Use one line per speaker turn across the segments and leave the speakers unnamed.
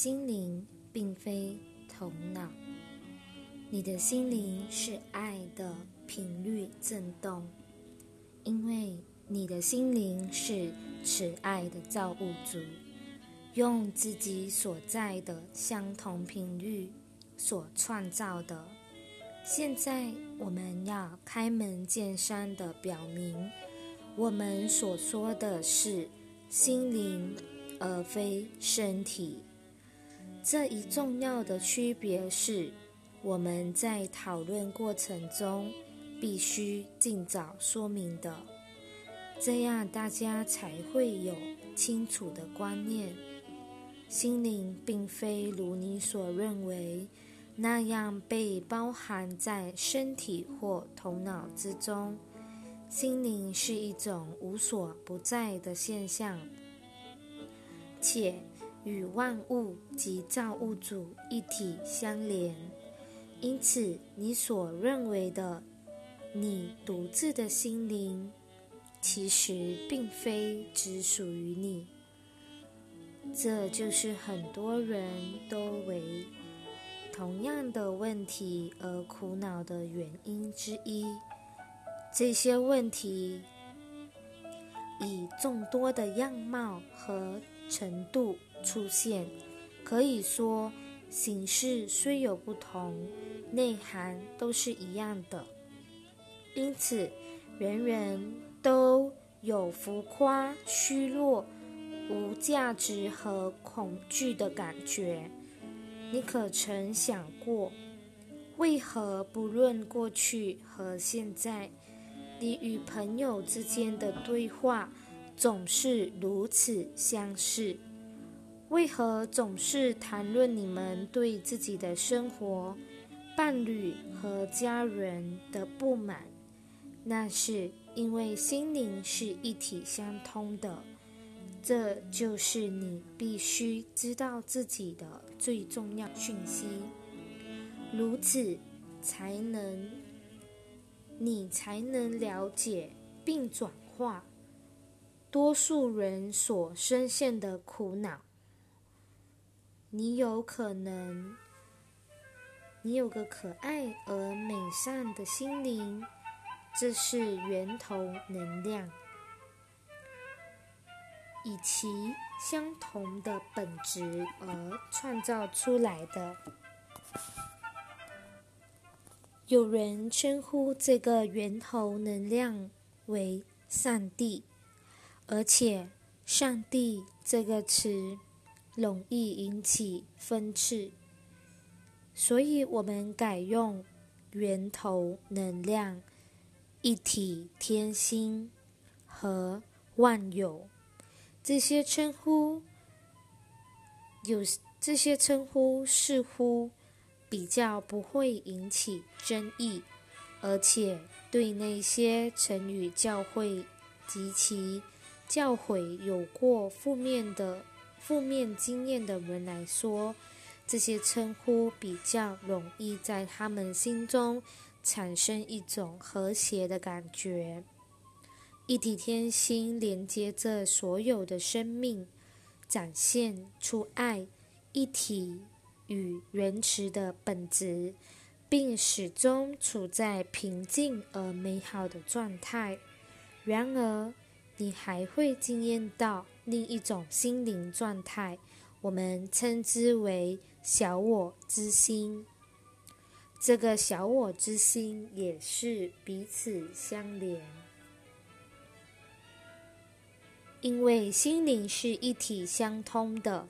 心灵并非头脑，你的心灵是爱的频率震动，因为你的心灵是慈爱的造物主，用自己所在的相同频率所创造的。现在我们要开门见山的表明，我们所说的是心灵，而非身体。这一重要的区别是，我们在讨论过程中必须尽早说明的，这样大家才会有清楚的观念。心灵并非如你所认为。那样被包含在身体或头脑之中，心灵是一种无所不在的现象，且与万物及造物主一体相连。因此，你所认为的你独自的心灵，其实并非只属于你。这就是很多人都为。同样的问题而苦恼的原因之一，这些问题以众多的样貌和程度出现，可以说形式虽有不同，内涵都是一样的。因此，人人都有浮夸、虚弱、无价值和恐惧的感觉。你可曾想过，为何不论过去和现在，你与朋友之间的对话总是如此相似？为何总是谈论你们对自己的生活、伴侣和家人的不满？那是因为心灵是一体相通的。这就是你必须知道自己的最重要讯息，如此才能你才能了解并转化多数人所深陷的苦恼。你有可能，你有个可爱而美善的心灵，这是源头能量。以其相同的本质而创造出来的。有人称呼这个源头能量为上帝，而且“上帝”这个词容易引起分歧，所以我们改用“源头能量”、“一体天心”和“万有”。这些称呼有这些称呼似乎比较不会引起争议，而且对那些曾与教会及其教诲有过负面的负面经验的人来说，这些称呼比较容易在他们心中产生一种和谐的感觉。一体天心连接着所有的生命，展现出爱、一体与原始的本质，并始终处在平静而美好的状态。然而，你还会惊艳到另一种心灵状态，我们称之为小我之心。这个小我之心也是彼此相连。因为心灵是一体相通的，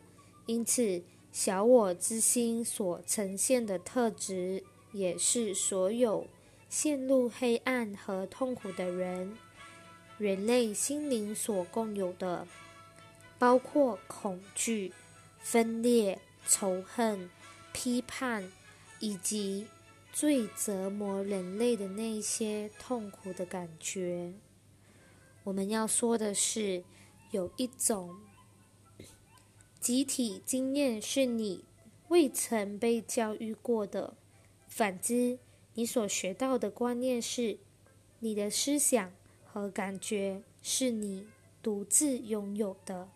因此小我之心所呈现的特质，也是所有陷入黑暗和痛苦的人、人类心灵所共有的，包括恐惧、分裂、仇恨、批判，以及最折磨人类的那些痛苦的感觉。我们要说的是。有一种集体经验是你未曾被教育过的，反之，你所学到的观念是你的思想和感觉是你独自拥有的，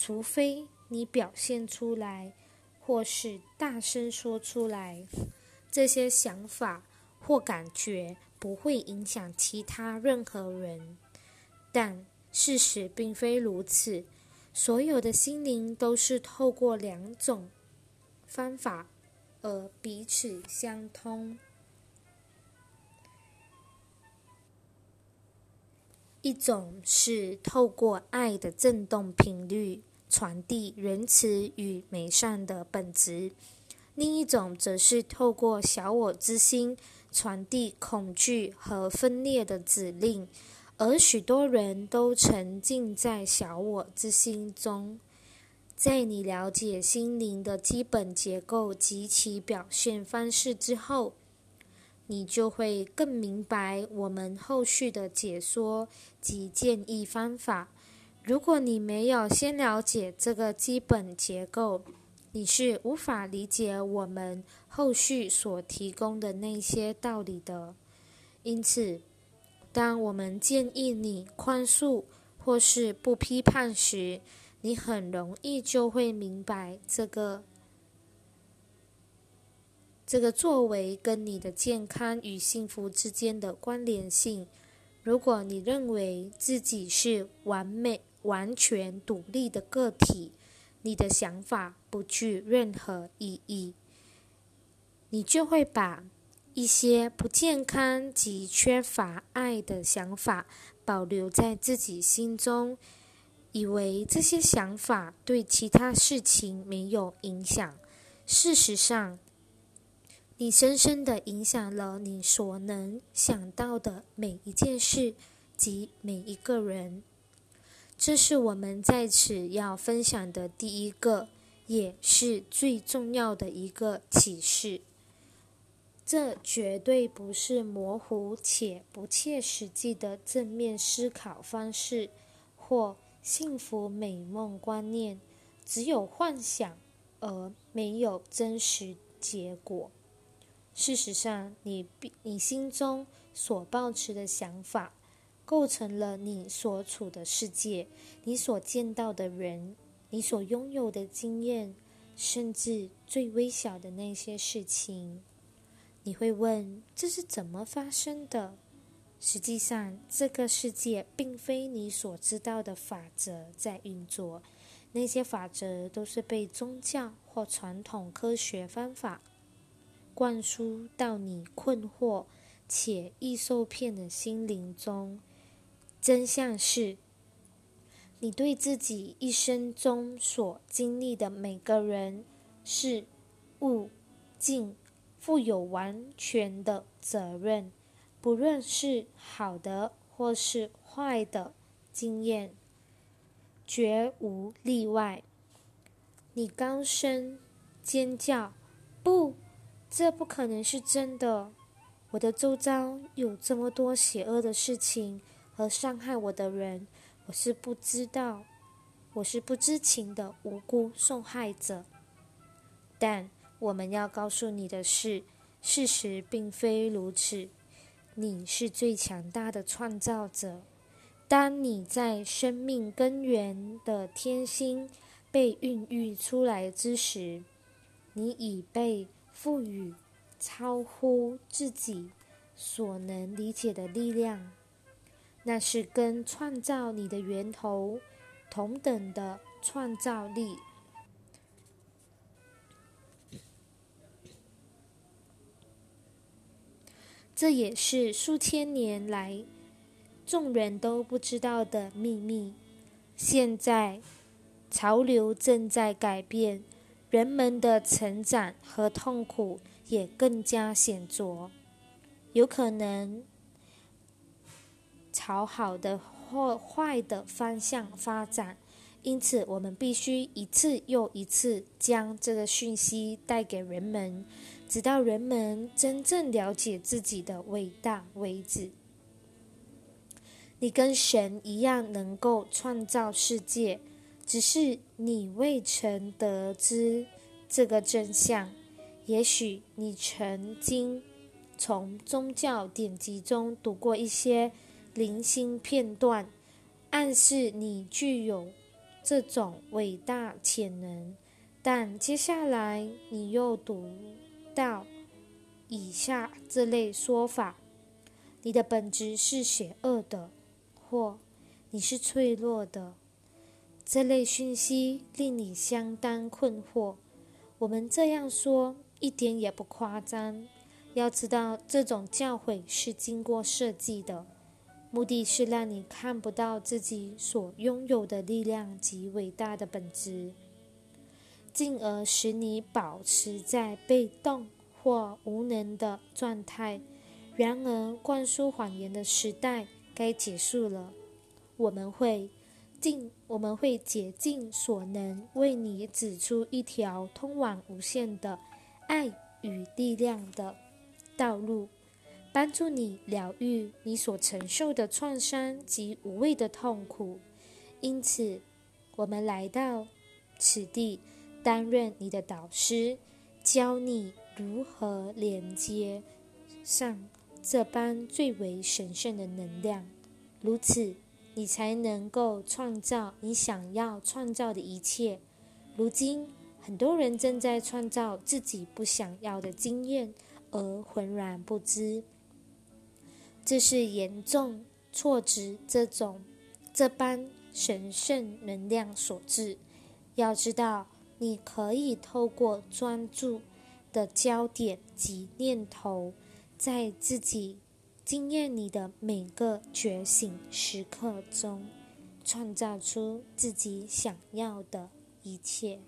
除非你表现出来，或是大声说出来。这些想法或感觉不会影响其他任何人，但事实并非如此。所有的心灵都是透过两种方法而彼此相通。一种是透过爱的振动频率传递仁慈与美善的本质，另一种则是透过小我之心传递恐惧和分裂的指令，而许多人都沉浸在小我之心中。在你了解心灵的基本结构及其表现方式之后，你就会更明白我们后续的解说及建议方法。如果你没有先了解这个基本结构，你是无法理解我们后续所提供的那些道理的。因此，当我们建议你宽恕或是不批判时，你很容易就会明白这个。这个作为跟你的健康与幸福之间的关联性。如果你认为自己是完美、完全独立的个体，你的想法不具任何意义，你就会把一些不健康及缺乏爱的想法保留在自己心中，以为这些想法对其他事情没有影响。事实上，你深深的影响了你所能想到的每一件事及每一个人。这是我们在此要分享的第一个，也是最重要的一个启示。这绝对不是模糊且不切实际的正面思考方式或幸福美梦观念，只有幻想而没有真实结果。事实上，你你心中所抱持的想法，构成了你所处的世界，你所见到的人，你所拥有的经验，甚至最微小的那些事情。你会问：这是怎么发生的？实际上，这个世界并非你所知道的法则在运作，那些法则都是被宗教或传统科学方法。灌输到你困惑且易受骗的心灵中。真相是，你对自己一生中所经历的每个人、事、物、境，负有完全的责任，不论是好的或是坏的经验，绝无例外。你高声尖叫，不！这不可能是真的。我的周遭有这么多邪恶的事情和伤害我的人，我是不知道，我是不知情的无辜受害者。但我们要告诉你的是，事实并非如此。你是最强大的创造者。当你在生命根源的天心被孕育出来之时，你已被。赋予超乎自己所能理解的力量，那是跟创造你的源头同等的创造力。这也是数千年来众人都不知道的秘密。现在潮流正在改变。人们的成长和痛苦也更加显著，有可能朝好的或坏的方向发展。因此，我们必须一次又一次将这个讯息带给人们，直到人们真正了解自己的伟大为止。你跟神一样，能够创造世界。只是你未曾得知这个真相。也许你曾经从宗教典籍中读过一些零星片段，暗示你具有这种伟大潜能，但接下来你又读到以下这类说法：你的本质是邪恶的，或你是脆弱的。这类讯息令你相当困惑。我们这样说一点也不夸张。要知道，这种教诲是经过设计的。目的是让你看不到自己所拥有的力量及伟大的本质，进而使你保持在被动或无能的状态。然而，灌输谎言的时代该结束了。我们会尽我们会竭尽所能为你指出一条通往无限的爱与力量的道路。帮助你疗愈你所承受的创伤及无谓的痛苦。因此，我们来到此地，担任你的导师，教你如何连接上这般最为神圣的能量。如此，你才能够创造你想要创造的一切。如今，很多人正在创造自己不想要的经验，而浑然不知。这是严重挫折这种这般神圣能量所致。要知道你可以透过专注的焦点及念头在自己经验里的每个觉醒时刻中创造出自己想要的一切。